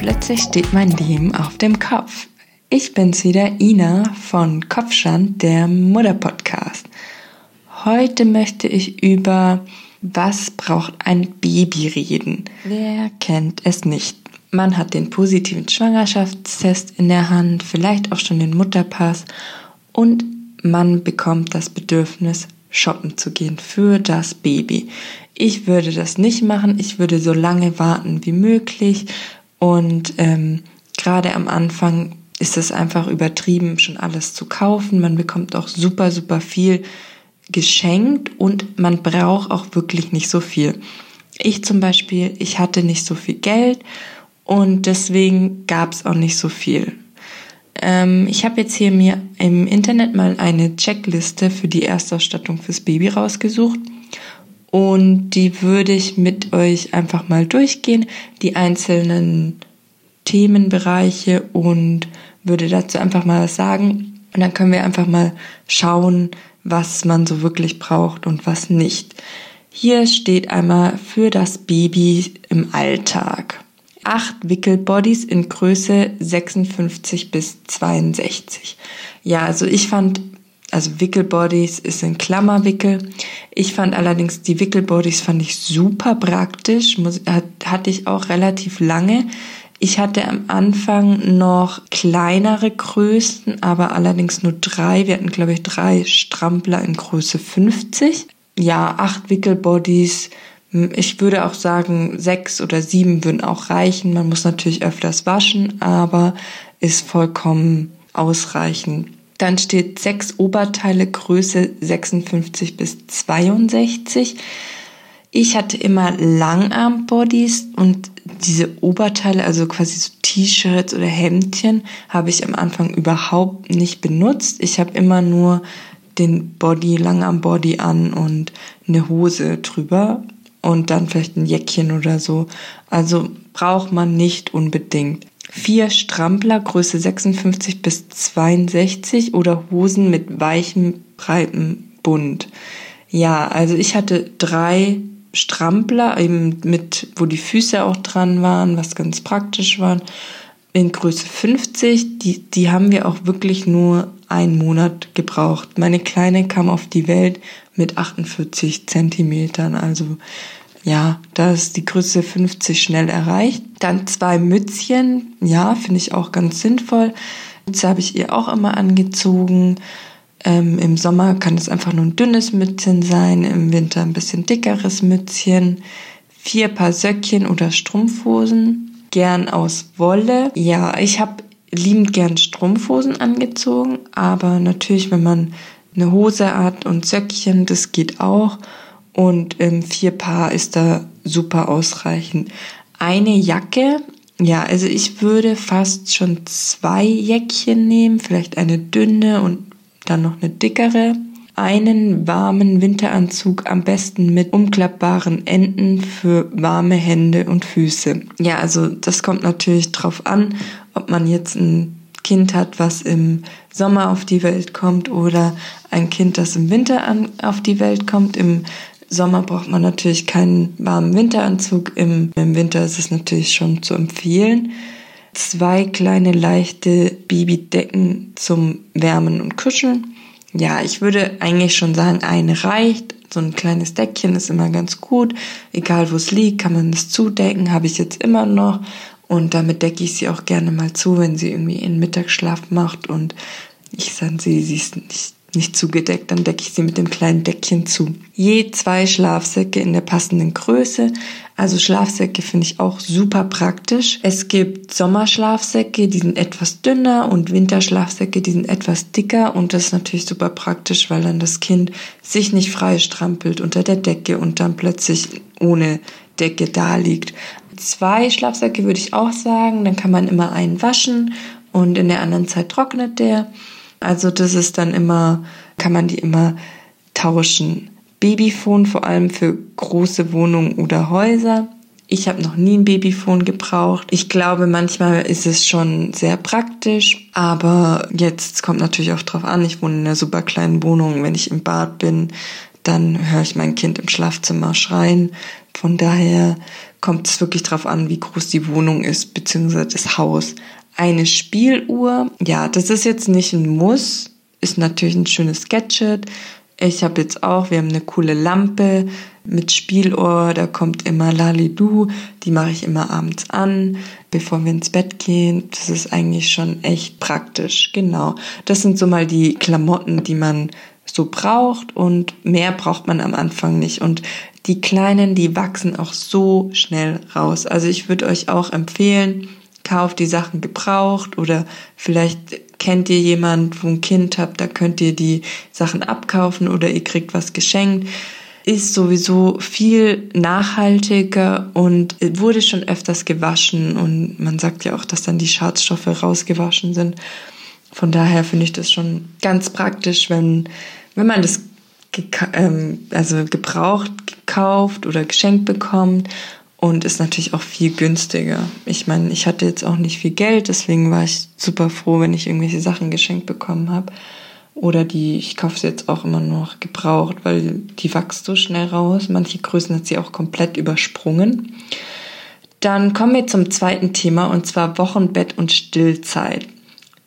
plötzlich steht mein Leben auf dem Kopf. Ich bin's wieder, Ina von Kopfstand, der Mutter-Podcast. Heute möchte ich über was braucht ein Baby reden. Wer kennt es nicht? Man hat den positiven Schwangerschaftstest in der Hand, vielleicht auch schon den Mutterpass und man bekommt das Bedürfnis, shoppen zu gehen für das Baby. Ich würde das nicht machen. Ich würde so lange warten wie möglich. Und ähm, gerade am Anfang ist es einfach übertrieben, schon alles zu kaufen. Man bekommt auch super, super viel geschenkt und man braucht auch wirklich nicht so viel. Ich zum Beispiel, ich hatte nicht so viel Geld und deswegen gab es auch nicht so viel. Ähm, ich habe jetzt hier mir im Internet mal eine Checkliste für die Erstausstattung fürs Baby rausgesucht. Und die würde ich mit euch einfach mal durchgehen, die einzelnen Themenbereiche und würde dazu einfach mal was sagen. Und dann können wir einfach mal schauen, was man so wirklich braucht und was nicht. Hier steht einmal für das Baby im Alltag acht Wickelbodies in Größe 56 bis 62. Ja, also ich fand, also Wickelbodies ist ein Klammerwickel. Ich fand allerdings die Wickelbodies fand ich super praktisch, muss, hat, hatte ich auch relativ lange. Ich hatte am Anfang noch kleinere Größen, aber allerdings nur drei. Wir hatten, glaube ich, drei Strampler in Größe 50. Ja, acht Wickelbodies ich würde auch sagen, sechs oder sieben würden auch reichen. Man muss natürlich öfters waschen, aber ist vollkommen ausreichend. Dann steht sechs Oberteile Größe 56 bis 62. Ich hatte immer Langarmbodies und diese Oberteile, also quasi so T-Shirts oder Hemdchen, habe ich am Anfang überhaupt nicht benutzt. Ich habe immer nur den Body, Langarmbody an und eine Hose drüber und dann vielleicht ein Jäckchen oder so. Also braucht man nicht unbedingt. Vier Strampler Größe 56 bis 62 oder Hosen mit weichem, breitem Bund. Ja, also ich hatte drei Strampler, eben mit, wo die Füße auch dran waren, was ganz praktisch war. In Größe 50, die, die haben wir auch wirklich nur einen Monat gebraucht. Meine Kleine kam auf die Welt mit 48 Zentimetern, also ja, da ist die Größe 50 schnell erreicht. Dann zwei Mützchen, ja, finde ich auch ganz sinnvoll. Mütze habe ich ihr auch immer angezogen. Ähm, Im Sommer kann es einfach nur ein dünnes Mützchen sein, im Winter ein bisschen dickeres Mützchen. Vier Paar Söckchen oder Strumpfhosen, gern aus Wolle. Ja, ich habe liebend gern Strumpfhosen angezogen, aber natürlich, wenn man eine Hose hat und Söckchen, das geht auch und ähm, vier Paar ist da super ausreichend. Eine Jacke, ja, also ich würde fast schon zwei Jäckchen nehmen, vielleicht eine dünne und dann noch eine dickere. Einen warmen Winteranzug am besten mit umklappbaren Enden für warme Hände und Füße. Ja, also das kommt natürlich drauf an, ob man jetzt ein Kind hat, was im Sommer auf die Welt kommt oder ein Kind, das im Winter an, auf die Welt kommt. Im Sommer braucht man natürlich keinen warmen Winteranzug. Im, Im Winter ist es natürlich schon zu empfehlen. Zwei kleine leichte Babydecken zum Wärmen und Kuscheln. Ja, ich würde eigentlich schon sagen, eine reicht. So ein kleines Deckchen ist immer ganz gut. Egal wo es liegt, kann man es zudecken. Habe ich jetzt immer noch. Und damit decke ich sie auch gerne mal zu, wenn sie irgendwie ihren Mittagsschlaf macht und ich dann sehe, sie ist nicht nicht zugedeckt, dann decke ich sie mit dem kleinen Deckchen zu. Je zwei Schlafsäcke in der passenden Größe. Also Schlafsäcke finde ich auch super praktisch. Es gibt Sommerschlafsäcke, die sind etwas dünner und Winterschlafsäcke, die sind etwas dicker und das ist natürlich super praktisch, weil dann das Kind sich nicht frei strampelt unter der Decke und dann plötzlich ohne Decke da liegt. Zwei Schlafsäcke würde ich auch sagen, dann kann man immer einen waschen und in der anderen Zeit trocknet der. Also das ist dann immer, kann man die immer tauschen. Babyphone vor allem für große Wohnungen oder Häuser. Ich habe noch nie ein Babyphone gebraucht. Ich glaube, manchmal ist es schon sehr praktisch, aber jetzt kommt natürlich auch drauf an. Ich wohne in einer super kleinen Wohnung. Wenn ich im Bad bin, dann höre ich mein Kind im Schlafzimmer schreien. Von daher kommt es wirklich drauf an, wie groß die Wohnung ist, beziehungsweise das Haus. Eine Spieluhr, ja, das ist jetzt nicht ein Muss, ist natürlich ein schönes Gadget. Ich habe jetzt auch, wir haben eine coole Lampe mit Spieluhr, da kommt immer Lalidu, die mache ich immer abends an, bevor wir ins Bett gehen. Das ist eigentlich schon echt praktisch, genau. Das sind so mal die Klamotten, die man so braucht und mehr braucht man am Anfang nicht. Und die Kleinen, die wachsen auch so schnell raus. Also ich würde euch auch empfehlen, kauft die Sachen gebraucht oder vielleicht kennt ihr jemand, wo ein Kind habt, da könnt ihr die Sachen abkaufen oder ihr kriegt was geschenkt. Ist sowieso viel nachhaltiger und wurde schon öfters gewaschen und man sagt ja auch, dass dann die Schadstoffe rausgewaschen sind. Von daher finde ich das schon ganz praktisch, wenn, wenn man das ähm, also gebraucht gekauft oder geschenkt bekommt und ist natürlich auch viel günstiger. Ich meine, ich hatte jetzt auch nicht viel Geld, deswegen war ich super froh, wenn ich irgendwelche Sachen geschenkt bekommen habe. Oder die, ich kaufe sie jetzt auch immer noch gebraucht, weil die wächst so schnell raus. Manche Größen hat sie auch komplett übersprungen. Dann kommen wir zum zweiten Thema und zwar Wochenbett und Stillzeit.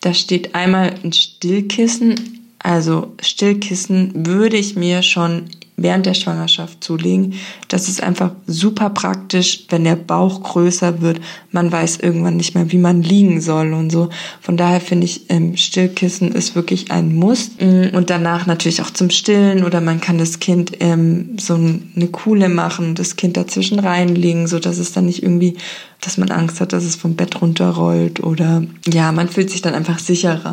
Da steht einmal ein Stillkissen. Also Stillkissen würde ich mir schon während der Schwangerschaft zulegen. Das ist einfach super praktisch, wenn der Bauch größer wird. Man weiß irgendwann nicht mehr, wie man liegen soll und so. Von daher finde ich, ähm, Stillkissen ist wirklich ein Muss. Mm, und danach natürlich auch zum Stillen oder man kann das Kind ähm, so eine Kuhle machen, das Kind dazwischen reinlegen, so dass es dann nicht irgendwie, dass man Angst hat, dass es vom Bett runterrollt oder ja, man fühlt sich dann einfach sicherer.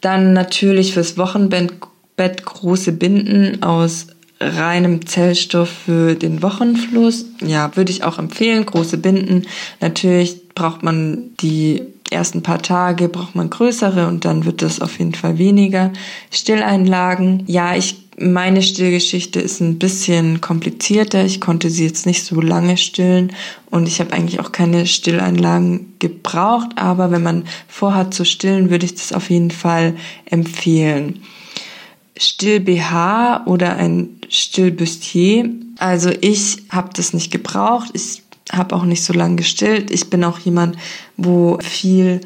Dann natürlich fürs Wochenbett Bett große Binden aus reinem Zellstoff für den Wochenfluss. Ja, würde ich auch empfehlen. Große Binden. Natürlich braucht man die ersten paar Tage braucht man größere und dann wird das auf jeden Fall weniger. Stilleinlagen. Ja, ich meine Stillgeschichte ist ein bisschen komplizierter. Ich konnte sie jetzt nicht so lange stillen und ich habe eigentlich auch keine Stilleinlagen gebraucht, aber wenn man vorhat zu stillen, würde ich das auf jeden Fall empfehlen. Still-BH oder ein Still-Bustier. Also ich habe das nicht gebraucht. Ich habe auch nicht so lange gestillt. Ich bin auch jemand, wo viel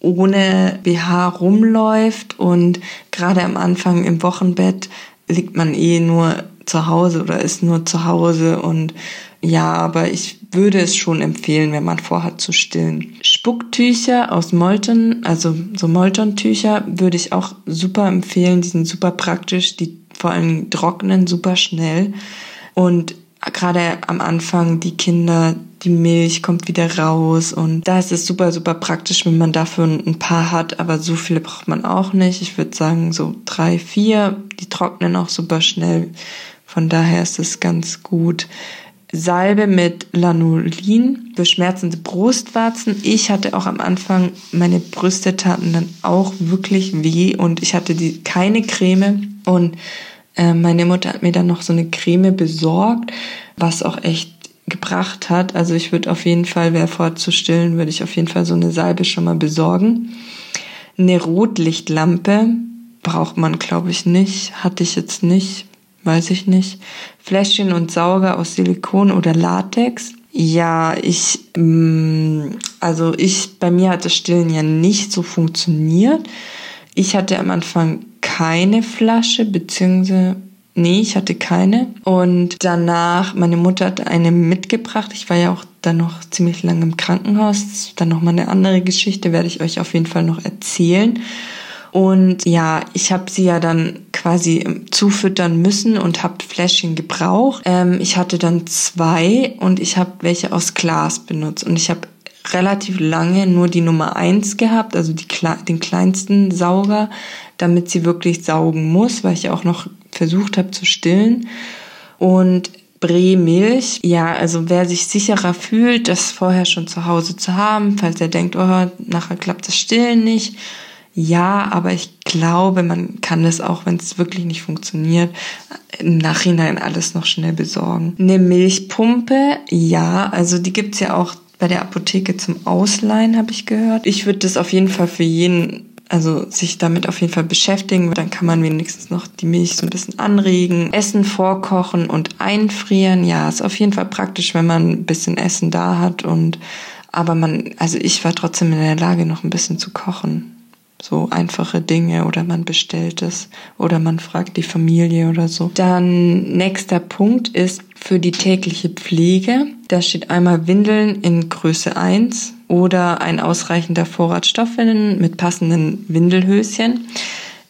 ohne BH rumläuft und gerade am Anfang im Wochenbett liegt man eh nur zu Hause oder ist nur zu Hause und ja, aber ich würde es schon empfehlen, wenn man vorhat zu stillen. Spucktücher aus Molton, also so Molton-Tücher, würde ich auch super empfehlen. Die sind super praktisch, die vor allem trocknen super schnell. Und gerade am Anfang die Kinder, die Milch kommt wieder raus und da ist es super, super praktisch, wenn man dafür ein paar hat, aber so viele braucht man auch nicht. Ich würde sagen so drei, vier, die trocknen auch super schnell. Von daher ist es ganz gut. Salbe mit Lanolin für schmerzende Brustwarzen. Ich hatte auch am Anfang, meine Brüste taten dann auch wirklich weh und ich hatte die, keine Creme und äh, meine Mutter hat mir dann noch so eine Creme besorgt, was auch echt gebracht hat. Also ich würde auf jeden Fall, wer vorzustillen, würde ich auf jeden Fall so eine Salbe schon mal besorgen. Eine Rotlichtlampe braucht man, glaube ich, nicht. Hatte ich jetzt nicht weiß ich nicht. Fläschchen und Sauger aus Silikon oder Latex. Ja, ich, mm, also ich, bei mir hat das Stillen ja nicht so funktioniert. Ich hatte am Anfang keine Flasche, beziehungsweise, nee, ich hatte keine. Und danach, meine Mutter hat eine mitgebracht. Ich war ja auch dann noch ziemlich lange im Krankenhaus. Das ist dann nochmal eine andere Geschichte, werde ich euch auf jeden Fall noch erzählen. Und ja, ich habe sie ja dann quasi zufüttern müssen und habe Fläschchen gebraucht. Ähm, ich hatte dann zwei und ich habe welche aus Glas benutzt. Und ich habe relativ lange nur die Nummer eins gehabt, also die, den kleinsten Sauger, damit sie wirklich saugen muss, weil ich auch noch versucht habe zu stillen. Und Bremilch, ja, also wer sich sicherer fühlt, das vorher schon zu Hause zu haben, falls er denkt, oh, nachher klappt das Stillen nicht, ja, aber ich glaube, man kann es auch, wenn es wirklich nicht funktioniert, im Nachhinein alles noch schnell besorgen. Eine Milchpumpe, ja, also die gibt's ja auch bei der Apotheke zum Ausleihen, habe ich gehört. Ich würde das auf jeden Fall für jeden Also sich damit auf jeden Fall beschäftigen, dann kann man wenigstens noch die Milch so ein bisschen anregen. Essen vorkochen und einfrieren, ja, ist auf jeden Fall praktisch, wenn man ein bisschen Essen da hat und aber man, also ich war trotzdem in der Lage, noch ein bisschen zu kochen so einfache Dinge oder man bestellt es oder man fragt die Familie oder so. Dann nächster Punkt ist für die tägliche Pflege. Da steht einmal Windeln in Größe 1 oder ein ausreichender Vorrat Stoffwindeln mit passenden Windelhöschen.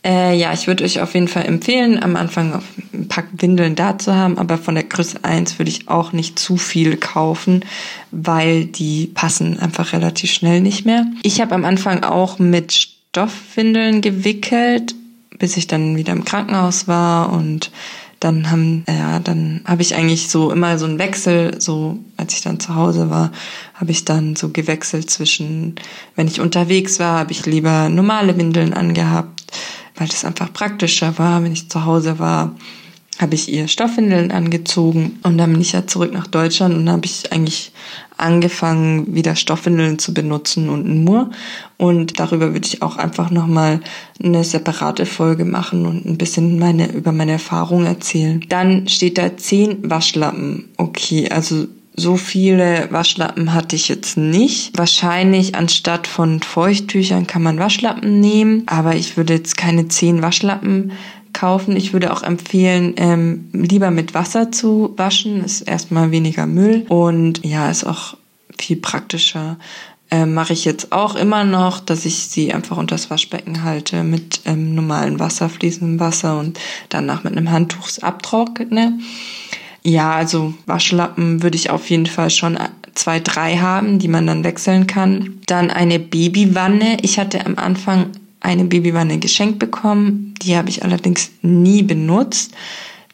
Äh, ja, ich würde euch auf jeden Fall empfehlen, am Anfang ein Pack Windeln da zu haben, aber von der Größe 1 würde ich auch nicht zu viel kaufen, weil die passen einfach relativ schnell nicht mehr. Ich habe am Anfang auch mit Stoffwindeln gewickelt, bis ich dann wieder im Krankenhaus war und dann haben ja dann habe ich eigentlich so immer so einen Wechsel so als ich dann zu Hause war habe ich dann so gewechselt zwischen wenn ich unterwegs war habe ich lieber normale Windeln angehabt weil das einfach praktischer war wenn ich zu Hause war habe ich ihr Stoffwindeln angezogen und dann bin ich ja zurück nach Deutschland und habe ich eigentlich angefangen, wieder Stoffwindeln zu benutzen und nur. Und darüber würde ich auch einfach nochmal eine separate Folge machen und ein bisschen meine, über meine Erfahrungen erzählen. Dann steht da zehn Waschlappen. Okay, also so viele Waschlappen hatte ich jetzt nicht. Wahrscheinlich anstatt von Feuchttüchern kann man Waschlappen nehmen, aber ich würde jetzt keine zehn Waschlappen kaufen. Ich würde auch empfehlen, ähm, lieber mit Wasser zu waschen. Ist erstmal weniger Müll und ja, ist auch viel praktischer. Ähm, Mache ich jetzt auch immer noch, dass ich sie einfach unter das Waschbecken halte mit ähm, normalem Wasser, fließendem Wasser und danach mit einem Handtuch abtrockne. Ja, also Waschlappen würde ich auf jeden Fall schon zwei, drei haben, die man dann wechseln kann. Dann eine Babywanne. Ich hatte am Anfang eine Babywanne geschenkt bekommen. Die habe ich allerdings nie benutzt.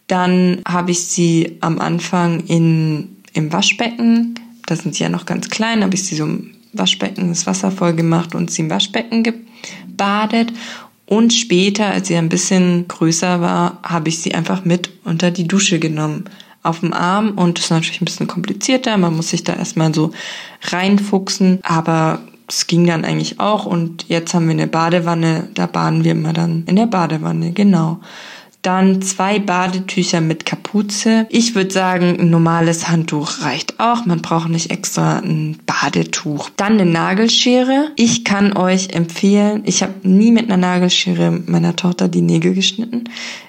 Dann habe ich sie am Anfang in, im Waschbecken, da sind sie ja noch ganz klein, habe ich sie so im Waschbecken das Wasser voll gemacht und sie im Waschbecken gebadet. Und später, als sie ein bisschen größer war, habe ich sie einfach mit unter die Dusche genommen auf dem Arm und das ist natürlich ein bisschen komplizierter. Man muss sich da erstmal so reinfuchsen, aber es ging dann eigentlich auch und jetzt haben wir eine Badewanne, da baden wir immer dann in der Badewanne, genau. Dann zwei Badetücher mit Kapuze. Ich würde sagen, ein normales Handtuch reicht auch. Man braucht nicht extra ein Badetuch. Dann eine Nagelschere. Ich kann euch empfehlen, ich habe nie mit einer Nagelschere meiner Tochter die Nägel geschnitten.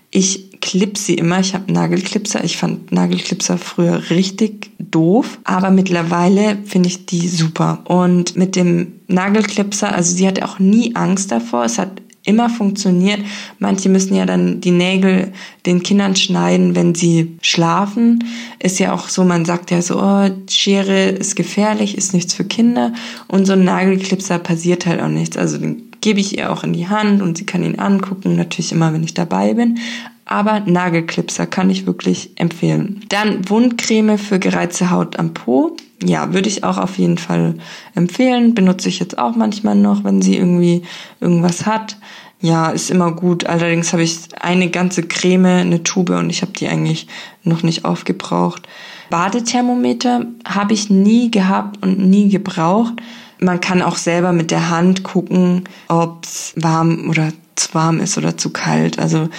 Ich clip sie immer. Ich habe Nagelclipser. Ich fand Nagelclipser früher richtig doof, aber mittlerweile finde ich die super. Und mit dem Nagelclipser, also sie hatte auch nie Angst davor. Es hat immer funktioniert. Manche müssen ja dann die Nägel den Kindern schneiden, wenn sie schlafen. Ist ja auch so, man sagt ja so, oh, Schere ist gefährlich, ist nichts für Kinder. Und so ein Nagelclipser passiert halt auch nichts. Also den gebe ich ihr auch in die Hand und sie kann ihn angucken, natürlich immer, wenn ich dabei bin. Aber Nagelclipser kann ich wirklich empfehlen. Dann Wundcreme für gereizte Haut am Po. Ja, würde ich auch auf jeden Fall empfehlen. Benutze ich jetzt auch manchmal noch, wenn sie irgendwie irgendwas hat. Ja, ist immer gut. Allerdings habe ich eine ganze Creme, eine Tube und ich habe die eigentlich noch nicht aufgebraucht. Badethermometer habe ich nie gehabt und nie gebraucht. Man kann auch selber mit der Hand gucken, ob es warm oder zu warm ist oder zu kalt. Also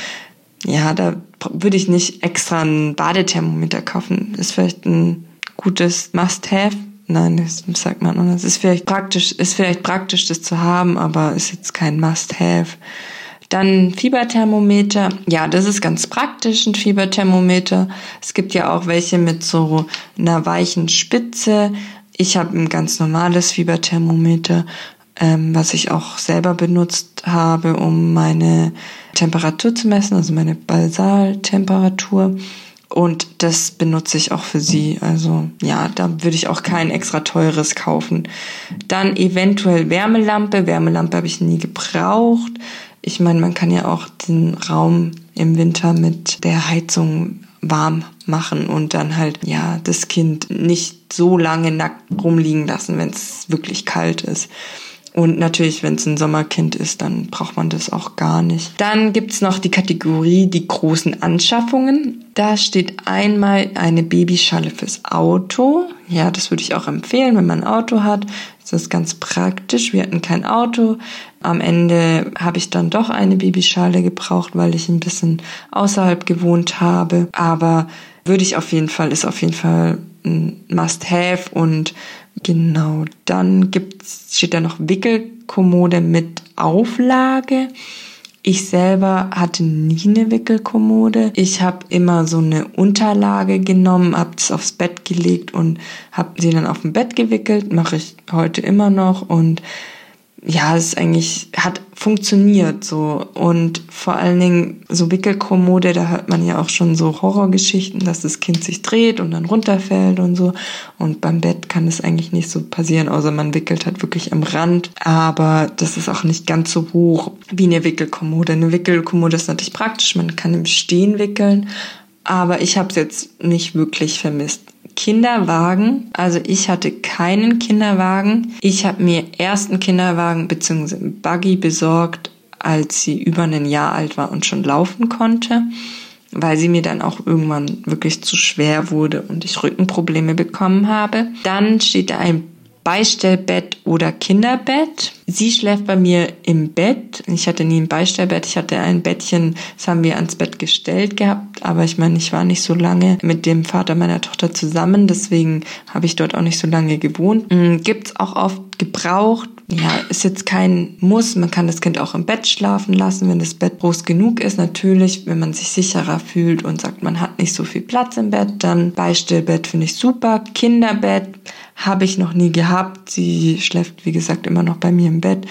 ja, da würde ich nicht extra ein Badethermometer kaufen. Ist vielleicht ein gutes Must-Have. Nein, das sagt man anders. Ist vielleicht praktisch, ist vielleicht praktisch, das zu haben, aber ist jetzt kein Must-Have. Dann Fieberthermometer. Ja, das ist ganz praktisch, ein Fieberthermometer. Es gibt ja auch welche mit so einer weichen Spitze. Ich habe ein ganz normales Fieberthermometer, ähm, was ich auch selber benutzt habe, um meine Temperatur zu messen, also meine Basaltemperatur. Und das benutze ich auch für sie. Also ja, da würde ich auch kein extra teures kaufen. Dann eventuell Wärmelampe. Wärmelampe habe ich nie gebraucht. Ich meine, man kann ja auch den Raum im Winter mit der Heizung warm machen und dann halt, ja, das Kind nicht so lange nackt rumliegen lassen, wenn es wirklich kalt ist. Und natürlich, wenn es ein Sommerkind ist, dann braucht man das auch gar nicht. Dann gibt's noch die Kategorie die großen Anschaffungen. Da steht einmal eine Babyschalle fürs Auto. Ja, das würde ich auch empfehlen, wenn man ein Auto hat. Das ist ganz praktisch. Wir hatten kein Auto. Am Ende habe ich dann doch eine Babyschale gebraucht, weil ich ein bisschen außerhalb gewohnt habe. Aber würde ich auf jeden Fall, ist auf jeden Fall ein Must-Have und Genau, dann gibt's, steht da noch Wickelkommode mit Auflage. Ich selber hatte nie eine Wickelkommode. Ich habe immer so eine Unterlage genommen, habe es aufs Bett gelegt und habe sie dann auf dem Bett gewickelt. Mache ich heute immer noch und ja, es eigentlich hat funktioniert so und vor allen Dingen so Wickelkommode, da hört man ja auch schon so Horrorgeschichten, dass das Kind sich dreht und dann runterfällt und so und beim Bett kann das eigentlich nicht so passieren, außer man wickelt halt wirklich am Rand, aber das ist auch nicht ganz so hoch wie eine Wickelkommode. Eine Wickelkommode ist natürlich praktisch, man kann im Stehen wickeln, aber ich habe es jetzt nicht wirklich vermisst. Kinderwagen. Also ich hatte keinen Kinderwagen. Ich habe mir erst einen Kinderwagen bzw. einen Buggy besorgt, als sie über ein Jahr alt war und schon laufen konnte, weil sie mir dann auch irgendwann wirklich zu schwer wurde und ich Rückenprobleme bekommen habe. Dann steht da ein Beistellbett oder Kinderbett. Sie schläft bei mir im Bett. Ich hatte nie ein Beistellbett. Ich hatte ein Bettchen, das haben wir ans Bett gestellt gehabt. Aber ich meine, ich war nicht so lange mit dem Vater meiner Tochter zusammen. Deswegen habe ich dort auch nicht so lange gewohnt. Hm, gibt's auch oft gebraucht. Ja, ist jetzt kein Muss. Man kann das Kind auch im Bett schlafen lassen, wenn das Bett groß genug ist. Natürlich, wenn man sich sicherer fühlt und sagt, man hat nicht so viel Platz im Bett, dann Beistellbett finde ich super. Kinderbett habe ich noch nie gehabt. Sie schläft, wie gesagt, immer noch bei mir im Bett.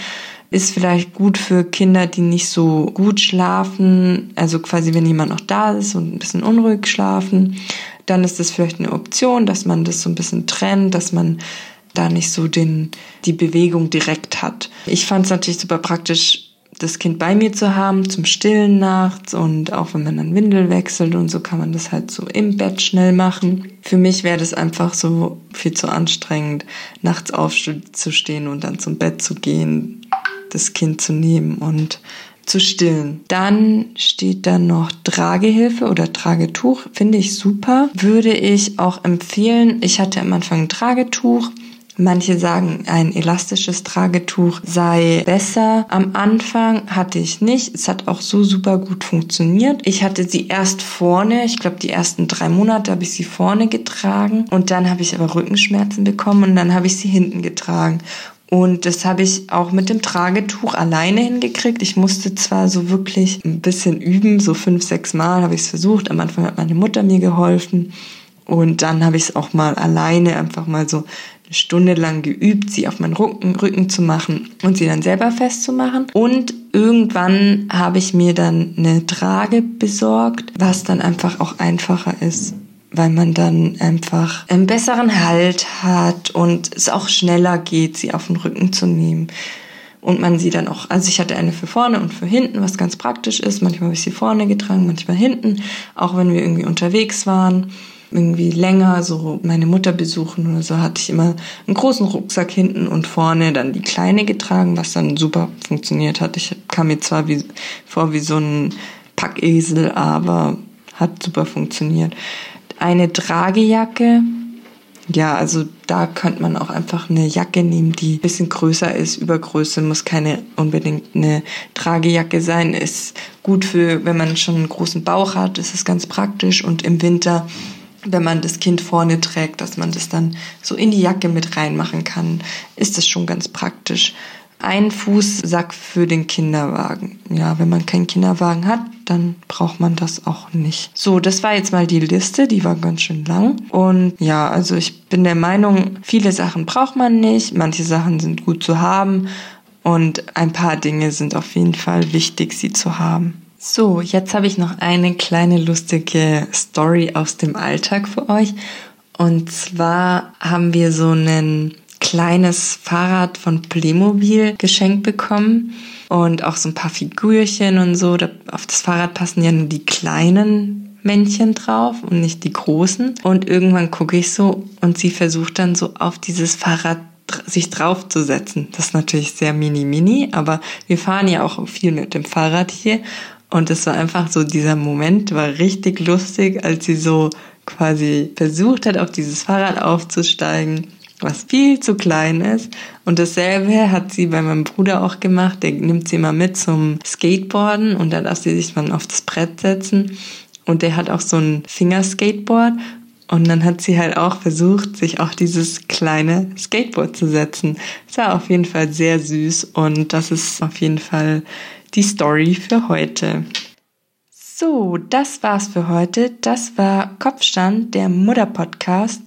Ist vielleicht gut für Kinder, die nicht so gut schlafen, also quasi wenn jemand noch da ist und ein bisschen unruhig schlafen, dann ist das vielleicht eine Option, dass man das so ein bisschen trennt, dass man da nicht so den, die Bewegung direkt hat. Ich fand es natürlich super praktisch, das Kind bei mir zu haben zum Stillen nachts und auch wenn man dann Windel wechselt und so kann man das halt so im Bett schnell machen. Für mich wäre das einfach so viel zu anstrengend, nachts aufzustehen und dann zum Bett zu gehen, das Kind zu nehmen und zu stillen. Dann steht da noch Tragehilfe oder Tragetuch. Finde ich super. Würde ich auch empfehlen. Ich hatte am Anfang ein Tragetuch Manche sagen, ein elastisches Tragetuch sei besser. Am Anfang hatte ich nicht. Es hat auch so super gut funktioniert. Ich hatte sie erst vorne, ich glaube die ersten drei Monate habe ich sie vorne getragen und dann habe ich aber Rückenschmerzen bekommen und dann habe ich sie hinten getragen. Und das habe ich auch mit dem Tragetuch alleine hingekriegt. Ich musste zwar so wirklich ein bisschen üben, so fünf, sechs Mal habe ich es versucht. Am Anfang hat meine Mutter mir geholfen. Und dann habe ich es auch mal alleine einfach mal so eine Stunde lang geübt, sie auf meinen Rücken, Rücken zu machen und sie dann selber festzumachen. Und irgendwann habe ich mir dann eine Trage besorgt, was dann einfach auch einfacher ist weil man dann einfach einen besseren Halt hat und es auch schneller geht, sie auf den Rücken zu nehmen. Und man sie dann auch, also ich hatte eine für vorne und für hinten, was ganz praktisch ist. Manchmal habe ich sie vorne getragen, manchmal hinten, auch wenn wir irgendwie unterwegs waren irgendwie länger so meine Mutter besuchen oder so, hatte ich immer einen großen Rucksack hinten und vorne dann die kleine getragen, was dann super funktioniert hat. Ich kam mir zwar wie, vor wie so ein Packesel, aber hat super funktioniert. Eine Tragejacke, ja, also da könnte man auch einfach eine Jacke nehmen, die ein bisschen größer ist. Übergröße muss keine unbedingt eine Tragejacke sein. Ist gut für, wenn man schon einen großen Bauch hat, ist es ganz praktisch und im Winter wenn man das Kind vorne trägt, dass man das dann so in die Jacke mit reinmachen kann, ist das schon ganz praktisch. Ein Fußsack für den Kinderwagen. Ja, wenn man keinen Kinderwagen hat, dann braucht man das auch nicht. So, das war jetzt mal die Liste, die war ganz schön lang. Und ja, also ich bin der Meinung, viele Sachen braucht man nicht, manche Sachen sind gut zu haben und ein paar Dinge sind auf jeden Fall wichtig, sie zu haben. So, jetzt habe ich noch eine kleine lustige Story aus dem Alltag für euch. Und zwar haben wir so ein kleines Fahrrad von Playmobil geschenkt bekommen und auch so ein paar Figürchen und so. Auf das Fahrrad passen ja nur die kleinen Männchen drauf und nicht die großen. Und irgendwann gucke ich so und sie versucht dann so auf dieses Fahrrad sich draufzusetzen. Das ist natürlich sehr mini mini, aber wir fahren ja auch viel mit dem Fahrrad hier und es war einfach so, dieser Moment war richtig lustig, als sie so quasi versucht hat, auf dieses Fahrrad aufzusteigen, was viel zu klein ist. Und dasselbe hat sie bei meinem Bruder auch gemacht. Der nimmt sie immer mit zum Skateboarden und dann darf sie sich dann auf das Brett setzen. Und der hat auch so ein Fingerskateboard. Und dann hat sie halt auch versucht, sich auf dieses kleine Skateboard zu setzen. Es war auf jeden Fall sehr süß und das ist auf jeden Fall die Story für heute. So, das war's für heute. Das war Kopfstand, der Mutter-Podcast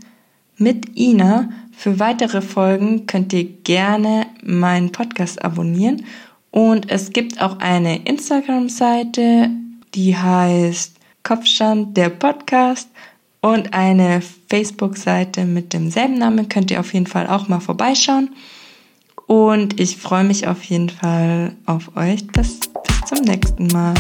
mit Ina. Für weitere Folgen könnt ihr gerne meinen Podcast abonnieren. Und es gibt auch eine Instagram-Seite, die heißt Kopfstand, der Podcast. Und eine Facebook-Seite mit demselben Namen könnt ihr auf jeden Fall auch mal vorbeischauen. Und ich freue mich auf jeden Fall auf euch. Bis, bis zum nächsten Mal.